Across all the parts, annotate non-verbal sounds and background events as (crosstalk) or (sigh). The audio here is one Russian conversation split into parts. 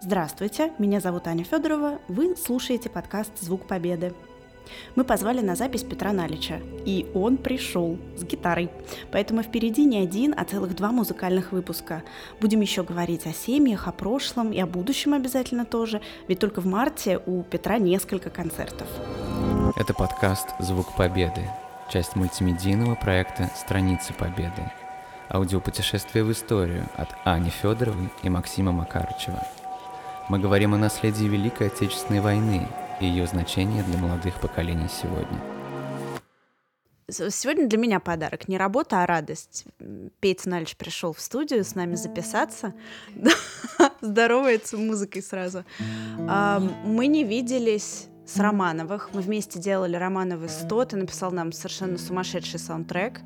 Здравствуйте, меня зовут Аня Федорова, вы слушаете подкаст «Звук Победы». Мы позвали на запись Петра Налича, и он пришел с гитарой. Поэтому впереди не один, а целых два музыкальных выпуска. Будем еще говорить о семьях, о прошлом и о будущем обязательно тоже, ведь только в марте у Петра несколько концертов. Это подкаст «Звук Победы», часть мультимедийного проекта «Страницы Победы». Аудиопутешествие в историю от Ани Федоровой и Максима Макарычева – мы говорим о наследии Великой Отечественной войны и ее значении для молодых поколений сегодня. Сегодня для меня подарок. Не работа, а радость. Петя Налич пришел в студию с нами записаться. (laughs) Здоровается музыкой сразу. Мы не виделись с Романовых. Мы вместе делали Романовы 100. Ты написал нам совершенно сумасшедший саундтрек.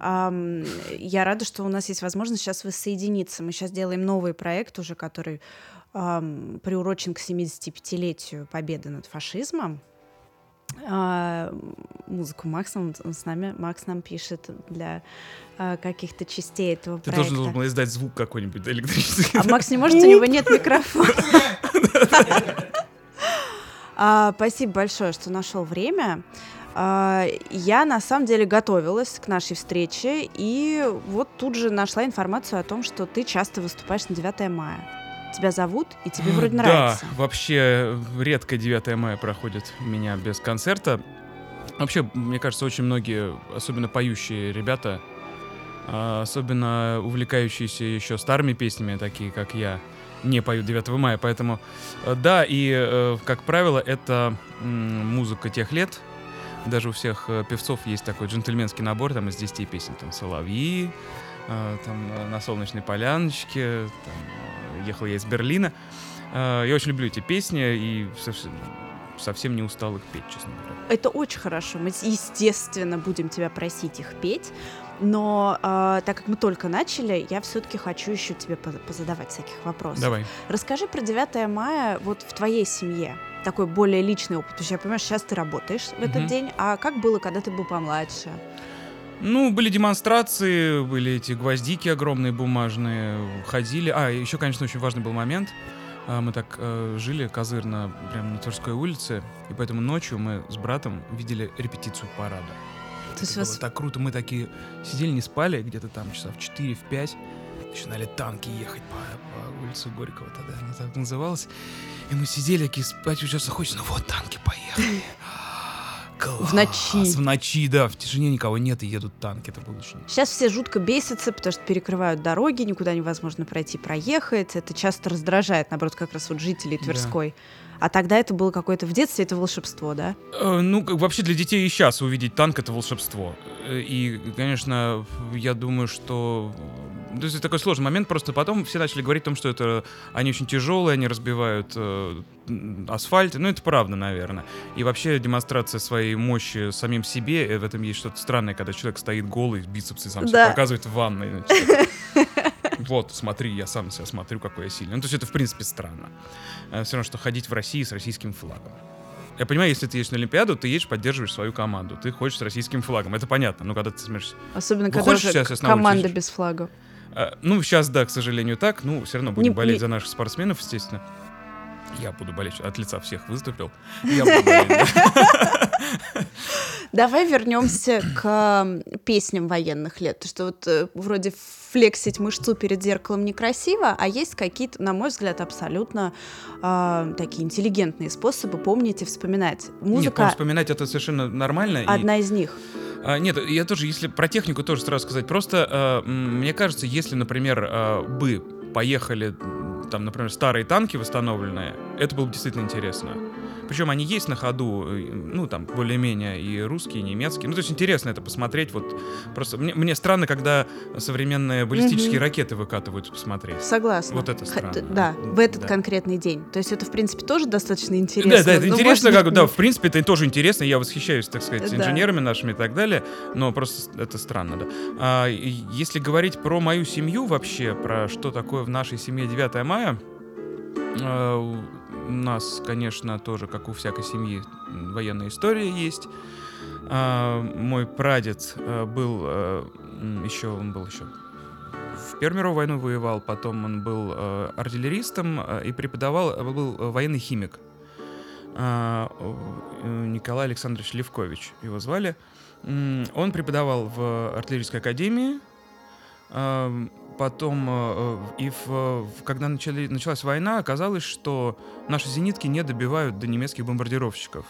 Я рада, что у нас есть возможность сейчас воссоединиться. Мы сейчас делаем новый проект уже, который эм, приурочен к 75-летию победы над фашизмом. А, музыку Макс он, он с нами, Макс нам пишет для а, каких-то частей этого Ты проекта. Ты должен был издать звук какой-нибудь электрический. А Макс не может, у него нет микрофона. А, спасибо большое, что нашел время. А, я на самом деле готовилась к нашей встрече и вот тут же нашла информацию о том, что ты часто выступаешь на 9 мая тебя зовут, и тебе вроде нравится. Да, вообще редко 9 мая проходит у меня без концерта. Вообще, мне кажется, очень многие, особенно поющие ребята, а, особенно увлекающиеся еще старыми песнями, такие как я, не поют 9 мая. Поэтому, э, да, и, э, как правило, это музыка тех лет. Даже у всех э, певцов есть такой джентльменский набор там из 10 песен. Там «Соловьи», там «На солнечной поляночке», там, ехал я из Берлина. А, я очень люблю эти песни и совсем, совсем не устал их петь, честно говоря. Это очень хорошо. Мы, естественно, будем тебя просить их петь. Но э, так как мы только начали, я все-таки хочу еще тебе позадавать всяких вопросов. Давай. Расскажи про 9 мая вот в твоей семье. Такой более личный опыт. Потому что я понимаю, сейчас ты работаешь в этот mm-hmm. день. А как было, когда ты был помладше? Ну, были демонстрации, были эти гвоздики огромные бумажные, ходили. А, еще, конечно, очень важный был момент. А, мы так э, жили козырно, прямо на Тверской улице, и поэтому ночью мы с братом видели репетицию парада. То есть Это вас... было так круто. Мы такие сидели, не спали, где-то там часа в 4, в 5. Начинали танки ехать по, по улице Горького, тогда она так называлась. И мы сидели, такие спать уже хочется, ну вот танки поехали. (laughs) Класс. В ночи. В ночи, да, в тишине никого нет и едут танки, это было очень... Сейчас все жутко бесятся, потому что перекрывают дороги, никуда невозможно пройти, проехать. Это часто раздражает, наоборот, как раз вот жителей Тверской. Да. А тогда это было какое-то в детстве, это волшебство, да? Э, ну, вообще для детей и сейчас увидеть танк — это волшебство. Э, и, конечно, я думаю, что то есть это такой сложный момент, просто потом все начали говорить о том, что это они очень тяжелые, они разбивают э, асфальт. Ну, это правда, наверное. И вообще демонстрация своей мощи самим себе, э, в этом есть что-то странное, когда человек стоит голый, бицепсы сам да. себе показывает в ванной. вот, смотри, я сам себя смотрю, какой я сильный. Ну, то есть это, в принципе, странно. Э, все равно, что ходить в России с российским флагом. Я понимаю, если ты едешь на Олимпиаду, ты едешь, поддерживаешь свою команду. Ты хочешь с российским флагом. Это понятно. Но когда ты смотришь... Особенно, когда уже команда без флага. А, ну, сейчас, да, к сожалению, так. Ну, все равно будем не, болеть не... за наших спортсменов, естественно. Я буду болеть. От лица всех выступил. Я буду болеть, Давай вернемся к песням военных лет. Что вот э, вроде флексить мышцу перед зеркалом некрасиво, а есть какие-то, на мой взгляд, абсолютно э, такие интеллигентные способы помнить и вспоминать. Музыка... Нет, вспоминать это совершенно нормально. Одна и... из них. А, нет, я тоже, если про технику тоже сразу сказать, просто а, мне кажется, если, например, а, бы поехали там, например, старые танки восстановленные, это было бы действительно интересно. Причем они есть на ходу, ну, там, более-менее и русские, и немецкие. Ну, то есть интересно это посмотреть. Вот просто мне, мне странно, когда современные баллистические угу. ракеты выкатывают посмотреть. Согласна. Вот это странно. Х- да, в этот да. конкретный день. То есть это, в принципе, тоже достаточно интересно. Да, да, это интересно, как, да, в принципе, это тоже интересно. Я восхищаюсь, так сказать, инженерами да. нашими и так далее, но просто это странно, да. А, если говорить про мою семью вообще, про что такое в нашей семье 9 мая, а, у нас, конечно, тоже, как у всякой семьи, военная история есть. А, мой прадед а, был еще, он был еще в Первую мировую войну воевал, потом он был э, артиллеристом э, и преподавал, э, был э, военный химик. Э, э, Николай Александрович Левкович его звали. Он преподавал в артиллерийской академии, э, потом, э, э, и в, в- когда начали, началась война, оказалось, что наши зенитки не добивают до немецких бомбардировщиков.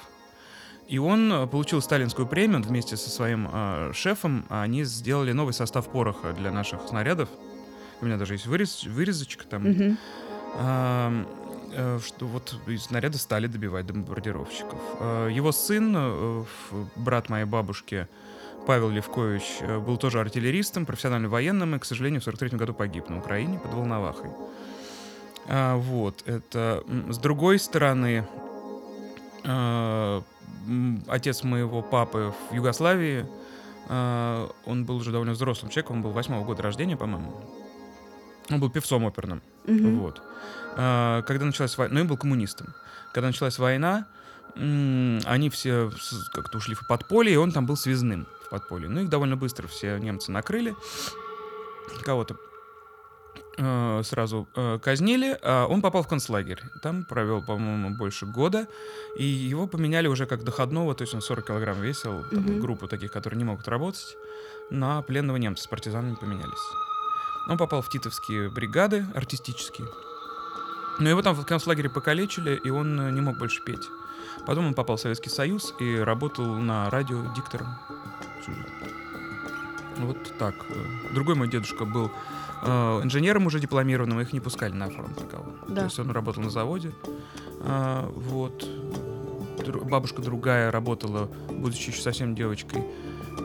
И он э, получил сталинскую премию вместе со своим э, шефом. Они сделали новый состав пороха для наших снарядов. У меня даже есть вырез, вырезочка там. Мгм. Ам, э, что вот снаряды стали добивать до бомбардировщиков. Э, Его сын, э, брат моей бабушки, Павел Левкович, э, был тоже артиллеристом, профессиональным военным, и, к сожалению, в 43 году погиб на Украине под Волновахой. А, Вот, это... С другой стороны, э, отец моего папы в Югославии, э, он был уже довольно взрослым человеком, он был восьмого года рождения, по-моему. Он был певцом оперным. Мгм. Вот. А, Когда началась война, ну, и был коммунистом. Когда началась война, они все как-то ушли в подполье, и он там был связным подполье. Ну, их довольно быстро все немцы накрыли. Кого-то э, сразу э, казнили, а он попал в концлагерь. Там провел, по-моему, больше года, и его поменяли уже как доходного, то есть он 40 килограмм весил, там, Мгм. группу таких, которые не могут работать, на пленного немца с партизанами поменялись. Он попал в титовские бригады артистические. Но его там в концлагере покалечили, и он э, не мог больше петь. Потом он попал в Советский Союз и работал на радио диктором. Вот так. Другой мой дедушка был э, инженером уже дипломированным, их не пускали на фронт никого. Да. То есть он работал на заводе. А, вот. Дру- Бабушка другая работала, будучи еще совсем девочкой,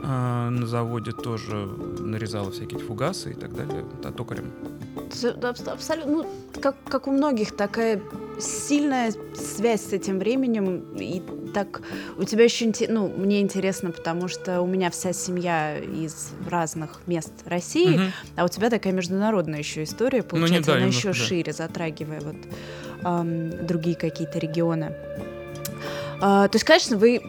а, на заводе тоже нарезала всякие фугасы и так далее, да, токарем. Абсолютно, ну, как, как у многих, такая сильная связь с этим временем. И так у тебя еще, ну, мне интересно, потому что у меня вся семья из разных мест России, Мгм. а у тебя такая международная еще история, Ну, получается, да, она еще да. шире, затрагивая вот ам, другие какие-то регионы. А, то есть, конечно, вы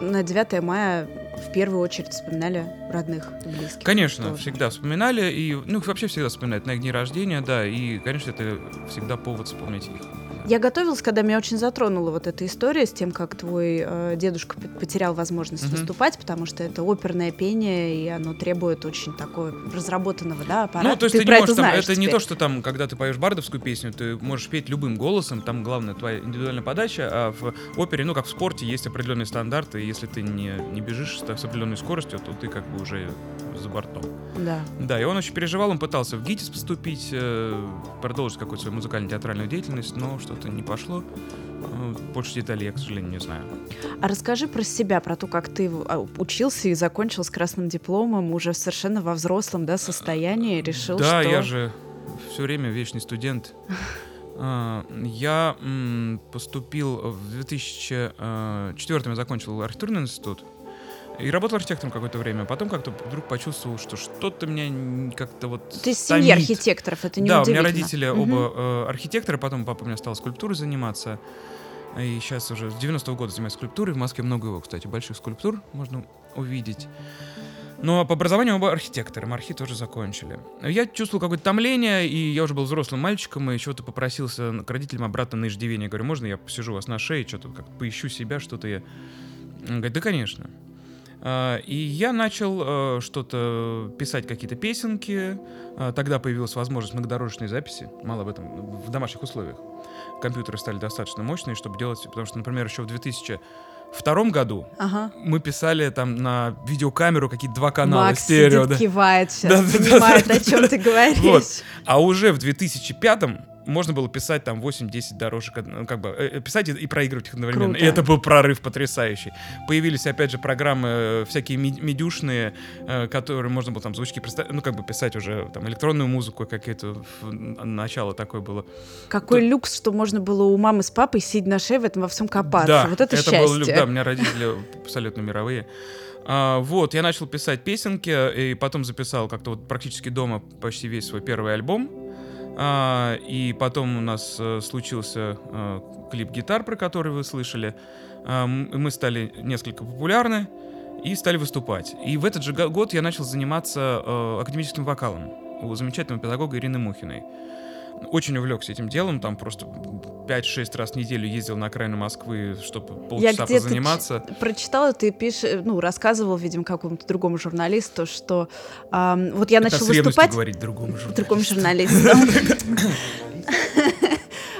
на 9 мая в первую очередь вспоминали родных и близких. Конечно, тоже. всегда вспоминали, и, ну, их вообще всегда вспоминают на их дни рождения, да, и, конечно, это всегда повод вспомнить их. Я готовилась, когда меня очень затронула вот эта история с тем, как твой э, дедушка потерял возможность Мгм. выступать, потому что это оперное пение, и оно требует очень такого разработанного, да, аппарата. Ну, то есть ты, не про можешь это там, это не теперь. то, что там, когда ты поешь бардовскую песню, ты можешь петь любым голосом, там главное твоя индивидуальная подача, а в опере, ну, как в спорте, есть определенные стандарты, и если ты не, не бежишь с, с определенной скоростью, то ты как бы уже за бортом. Да. Да, и он очень переживал, он пытался в ГИТИС поступить, э, продолжить какую-то свою музыкально-театральную деятельность, но что-то не пошло. Э, Больше деталей я, к сожалению, не знаю. А расскажи про себя, про то, как ты а, учился и закончил с красным дипломом уже совершенно во взрослом да, состоянии, решил, да, что... я же все время вечный студент. (laughs) А, Я поступил в 2004 я закончил архитектурный институт и работал архитектором какое-то время. Потом как-то вдруг почувствовал, что что-то меня как-то вот Ты из семьи архитекторов, это не Да, у меня родители Мгм. оба э, архитекторы, потом папа у меня стал скульптурой заниматься. И сейчас уже с 90-го года занимаюсь скульптурой. В Москве много его, кстати, больших скульптур можно увидеть. Ну, а по образованию оба архитекторы, мархи тоже закончили. Я чувствовал какое-то томление, и я уже был взрослым мальчиком, и чего-то попросился к родителям обратно на иждивение. Говорю, можно я посижу у вас на шее, что-то как поищу себя, что-то я... Он говорит, да, конечно. А, И я начал э, что-то писать, какие-то песенки. А, Тогда появилась возможность многодорожной записи. Мало об этом в домашних условиях. Компьютеры стали достаточно мощные, чтобы делать... Потому что, например, еще в 2002 году Ага. мы писали там на видеокамеру какие-то два канала Макс стерео. сидит, да. кивает сейчас, Да-да-да-да-да. понимает, о чем ты (laughs) говоришь. Вот. А уже в 2005 можно было писать там 8-10 дорожек, как бы э, э, писать и, и проигрывать их одновременно. Круто. И это был прорыв потрясающий. Появились, опять же, программы э, всякие медюшные, которые можно было там звучки представить, ну, как бы писать уже там электронную музыку какие-то. Начало такое было. Какой люкс, что можно было у мамы с папой, сидя на шее, в этом во всем копаться. Да, вот это, счастье. был люк, да, у меня родители абсолютно мировые. А, вот, я начал писать песенки, и потом записал как-то вот практически дома почти весь свой первый альбом. А, и потом у нас э, случился э, клип «Гитар», про который вы слышали. А, мы стали несколько популярны и стали выступать. И в этот же го- год я начал заниматься э, академическим вокалом. у замечательного педагога Ирины Мухиной. Очень увлекся этим делом, там просто 5-6 раз в неделю ездил на окраину Москвы, чтобы полчаса где-то позаниматься. ч- прочитала, ты пишешь, ну, рассказывал, видимо, какому-то другому журналисту, что ам, вот я Это начал выступать говорить другому (laughs) другому журналисту. журналисту. (laughs)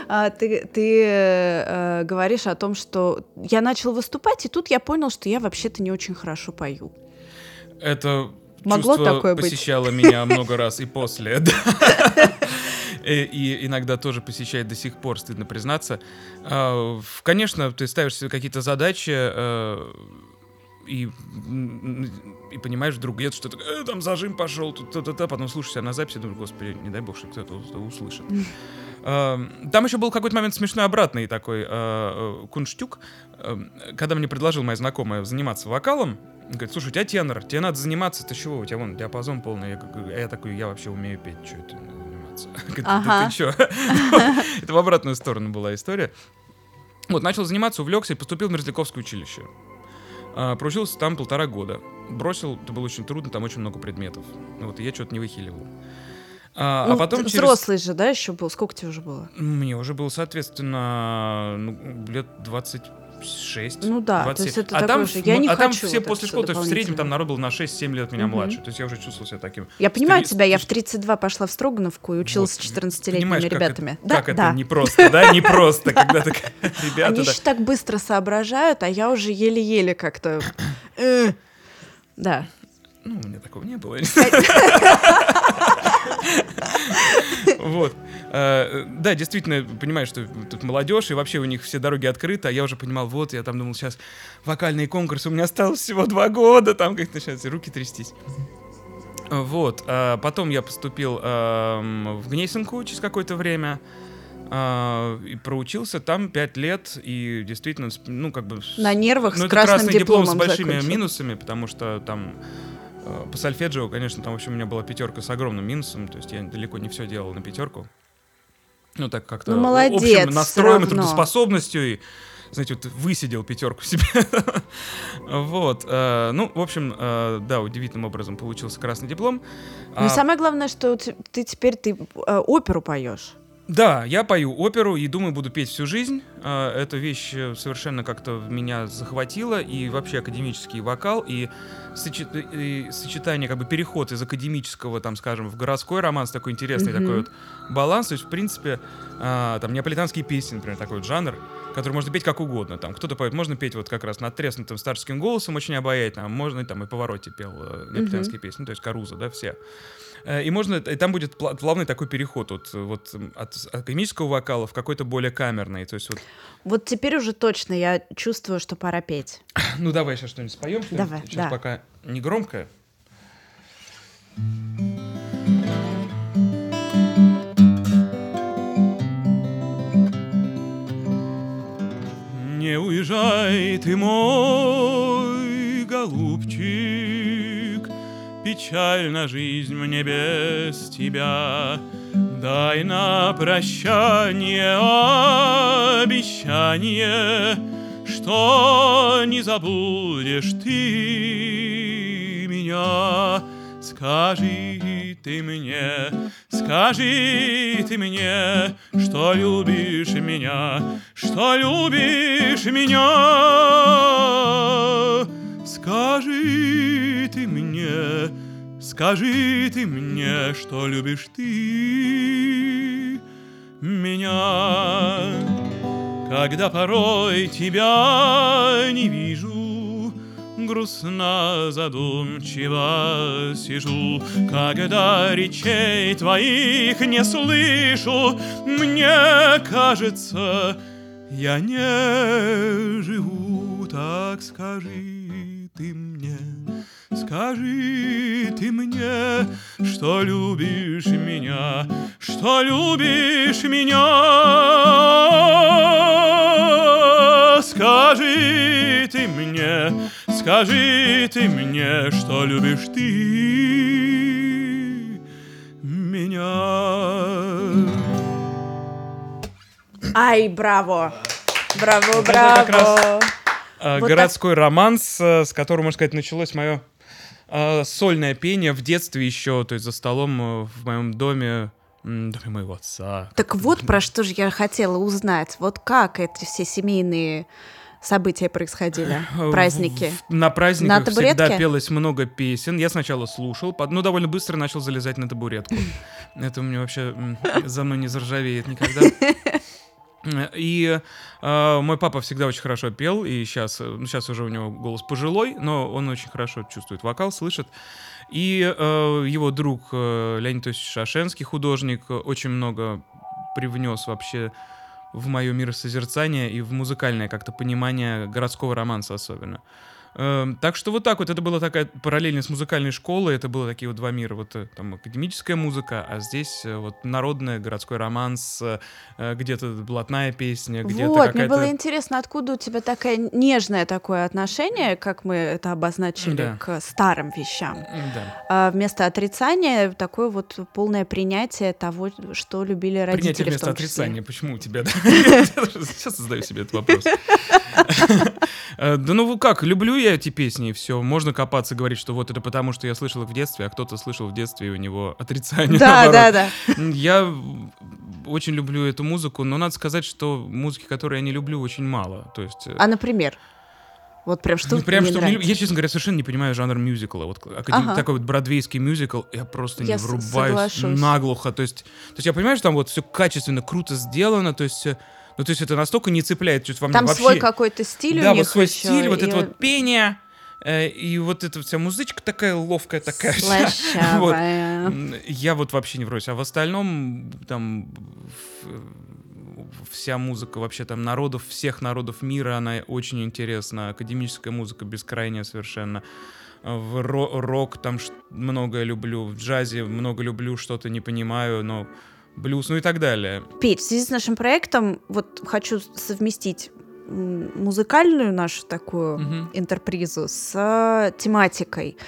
А, Ты, ты э, говоришь о том, что я начал выступать, и тут я понял, что я вообще-то не очень хорошо пою. Это Могло чувство такое быть? посещало меня много раз и после. (laughs) да. И и иногда тоже посещает до сих пор, стыдно признаться. А, Конечно, ты ставишь себе какие-то задачи, э, и, и понимаешь вдруг где-то, что такое, «Э, там зажим пошел, тут то потом слушаешь себя на записи, думаешь, господи, не дай бог, что кто-то услышит. А, Там еще был какой-то момент смешной обратный такой э, кунштюк, э, когда мне предложил моя знакомая заниматься вокалом, говорит, слушай, у тебя тенор, тебе надо заниматься, ты чего, у тебя вон диапазон полный. Я, я такой, я вообще умею петь, что это «Да (laughs) Ага. ты чё? (laughs) Это в обратную сторону была история. Вот, начал заниматься, увлекся и поступил в Мерзляковское училище. А, Проучился там полтора года. Бросил, это было очень трудно, там очень много предметов. Вот, и я что-то не выхиливал. А, а Ну, потом ты через... Взрослый же, да, еще был? Сколько тебе уже было? Мне уже было, соответственно, ну, лет 26. Ну да, то 27. есть это а такой там, же, я не а там все вот после это школы, то есть в среднем там народ был на 6-7 лет меня Мгм. младше. То есть я уже чувствовал себя таким. Я понимаю Студен- тебя, я в студен- 32 пошла в Строгановку и училась с Вот, 14-летними Понимаешь, как ребятами. это- да, Как это да. непросто, да? (laughs) Непросто, когда так (laughs) ребята... Они еще так быстро соображают, а я уже еле-еле как-то... э, Да. Ну, у меня такого не было. (laughs) Вот. Э, Да, действительно, понимаешь, что тут молодежь, и вообще у них все дороги открыты, а я уже понимал, вот, я там думал, сейчас вокальные конкурсы, у меня осталось всего два года, там как-то сейчас руки трястись. Вот. а Потом я поступил эм, в Гнесинку через какое-то время. а, И проучился там пять лет, и действительно, ну, как бы... На нервах ну, с красным красный диплом с дипломом большими закончил. минусами, потому что там э, по сольфеджио, конечно, там, в общем, у меня была пятерка с огромным минусом, то есть я далеко не все делал на пятерку. Ну, так как-то Ну, о- молодец, общим настроем и трудоспособностью, и, знаете, вот высидел пятерку себе. (laughs) Вот. э, Ну, в общем, э, да, удивительным образом получился красный диплом. Но А, самое главное, что ты, теперь ты э, оперу поешь. Да, я пою оперу и думаю, буду петь всю жизнь. Эта вещь э, совершенно как-то меня захватила, и вообще академический вокал, и сочетание, как бы переход из академического, там, скажем, в городской романс, такой интересный Мгм. такой вот баланс. То есть, в принципе, а, там, неаполитанские песни, например, такой вот жанр, который можно петь как угодно. Там, кто-то поет, можно петь вот как раз надтреснутым старческим голосом, очень обаятельно, а можно там и повороте пел э, неаполитанские песни, ну, то есть Каруза, да, все. Э, И можно, и там будет пла- плавный такой переход вот, э, вот от академического вокала в какой-то более камерный. То есть вот, Вот теперь уже точно я чувствую, что пора петь. (coughs) ну давай сейчас что-нибудь споем. что-нибудь. Давай, Сейчас да. пока не громко. Не уезжай ты, мой голубчик, Печальна жизнь мне без тебя. Дай на прощание обещание, Что не забудешь ты меня. Скажи ты мне, скажи ты мне, что любишь меня, что любишь меня. Скажи ты мне, скажи ты мне, что любишь ты меня. Когда порой тебя не вижу, грустно задумчиво сижу, когда речей твоих не слышу, мне кажется, я не живу, так скажи ты мне, скажи ты мне, что любишь меня, что любишь меня. Скажи ты мне, скажи ты мне, что любишь ты меня. Ай, браво! Браво, это как браво! А, Вот городской романс, э, с которого, можно сказать, началось мое а, сольное пение в детстве еще, то есть за столом э, в моем доме, доме моего отца. Так вот про что же я хотела узнать. Вот как эти все семейные события происходили, (laughs) Э, праздники? на праздниках На табуретке? всегда пелось много песен. Я сначала слушал, под- ну, довольно быстро начал залезать на табуретку. (laughs) Это у меня вообще за мной не заржавеет никогда. (laughs) И э, мой папа всегда очень хорошо пел, и сейчас, ну, сейчас уже у него голос пожилой, но он очень хорошо чувствует вокал, слышит. И э, его друг э, Леонид Тосич Шашенский, художник, э, очень много привнес вообще в мое миросозерцание и в музыкальное как-то понимание городского романса особенно. Эм, так что вот так вот, это была такая параллельно с музыкальной школой, это было такие вот два мира, вот э, там академическая музыка, а здесь э, вот народная, городской романс, э, где-то блатная песня, где-то Вот, мне было интересно, откуда у тебя такое нежное такое отношение, как мы это обозначили, Да. к старым вещам. Да. А вместо отрицания такое вот полное принятие того, что любили родители. Принятие вместо отрицания. Почему у тебя? (laughs) Сейчас задаю себе этот вопрос. (laughs) Да ну как, люблю я эти песни, и все. Можно копаться, говорить, что вот это потому, что я слышал их в детстве, а кто-то слышал в детстве, и у него (laughs) отрицание. Да, наоборот. да, да. Я очень люблю эту музыку, но надо сказать, что музыки, которые я не люблю, очень мало. То есть... э, А, например? Вот прям что ну, прям что мне- я, честно говоря, совершенно не понимаю жанр мюзикла. Вот академ- Ага. такой вот бродвейский мюзикл, я просто Я не врубаюсь соглашусь. наглухо. То есть, то есть я понимаю, что там вот все качественно, круто сделано, то есть, э, ну то есть это настолько не цепляет что-то во мне Там вообще. свой какой-то стиль да, у них вот свой ещё, стиль, вот и это вот пение, э, и вот эта вся музычка такая ловкая такая. вся. Вот. Я вот вообще не врозь. А в остальном там вся музыка вообще там народов, всех народов мира, она очень интересна. Академическая музыка бескрайняя совершенно. В ро- рок там многое люблю, в джазе много люблю, что-то не понимаю, но блюз, ну и так далее. Петь, в связи с нашим проектом вот хочу совместить музыкальную нашу такую Мгм. интерпризу с э, тематикой.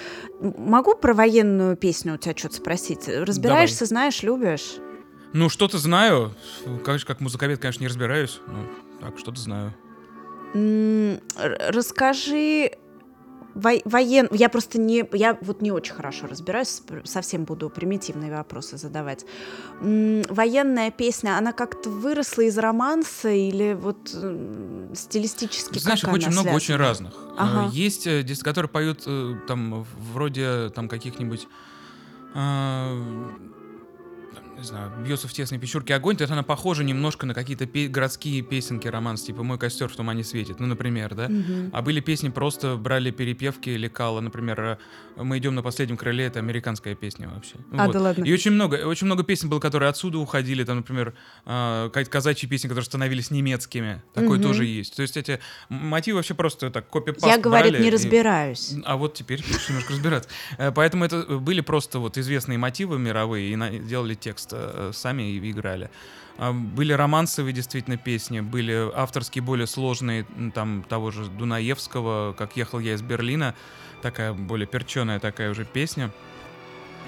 Могу про военную песню у тебя что-то спросить? Разбираешься, знаешь, любишь? Ну, что-то знаю. Конечно, как музыковед, конечно, не разбираюсь. Ну, так, что-то знаю. Расскажи воен... Я просто не... Я вот не очень хорошо разбираюсь, совсем буду примитивные вопросы задавать. Военная песня, она как-то выросла из романса или вот стилистически Знаешь, их очень она много, очень связана? разных. Ага. Э, Есть, э, которые поют э, там вроде там каких-нибудь не знаю, бьется в тесной печурке огонь, то это она похожа немножко на какие-то пе- городские песенки романс, типа «Мой костер в тумане светит», ну, например, да? Мгм. А были песни, просто брали перепевки, лекала, например, э, «Мы идем на последнем крыле», это американская песня вообще. А, Вот. да ладно. И очень много, очень много песен было, которые отсюда уходили, там, например, какие-то казачьи песни, которые становились немецкими, такое Мгм. тоже есть. То есть эти мотивы вообще просто так копипаст Я, говорит, не и- разбираюсь. а вот теперь (laughs) немножко разбираться. Э, Поэтому это были просто вот известные мотивы мировые, и на- делали текст э, сами играли. А, Были романсовые действительно песни, были авторские более сложные, там того же Дунаевского, как ехал я из Берлина, такая более перченая такая уже песня.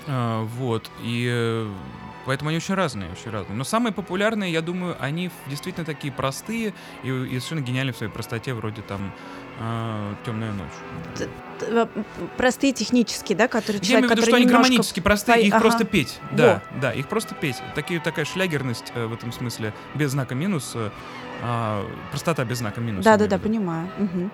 А, Вот, и э, поэтому они очень разные, очень разные. Но самые популярные, я думаю, они действительно такие простые и, и совершенно гениальны в своей простоте, вроде там «Темная ночь». П- Простые технические, да, которые Я человек, имею в виду, что они гармонически простые, их ага. просто петь. Да, да, их просто петь. Такие, такая шлягерность э, в этом смысле, без знака минус, э, а, простота без знака минус. Да, я да, да, понимаю. Мгм.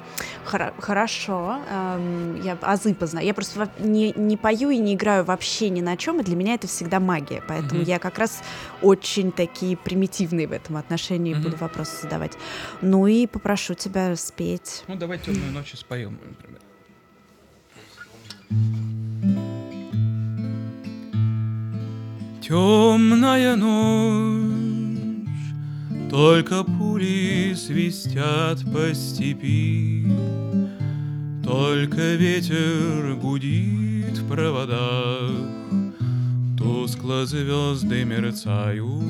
Хоро- Хорошо. Эм, Я азы познаю. Я просто во- не, не пою и не играю вообще ни на чем, и для меня это всегда магия. Поэтому. Я как раз очень такие примитивные в этом отношении буду вопросы задавать. Ну и попрошу тебя спеть. Ну, давай темную ночь споем, например. Темная ночь, только пули свистят по степи, Только ветер гудит в проводах, Тускло звезды мерцают.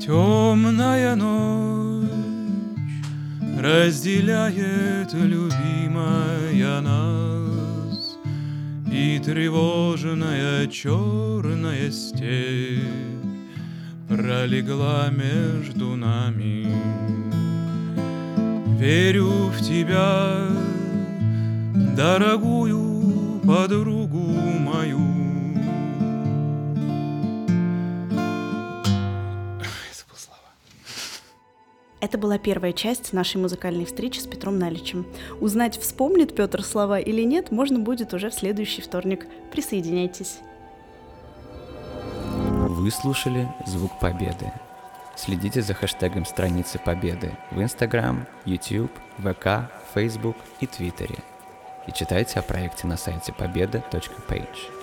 Темная ночь разделяет любимая нас, И тревожная черная степь пролегла между нами. верю в тебя, дорогую подругу мою. Это была первая часть нашей музыкальной встречи с Петром Наличем. Узнать, вспомнит Петр слова или нет, можно будет уже в следующий вторник. Присоединяйтесь. Вы слушали «Звук Победы». Следите за хэштегом страницы Победы в Instagram, YouTube, ВК, Facebook и Твиттере. И читайте о проекте на сайте победа.page.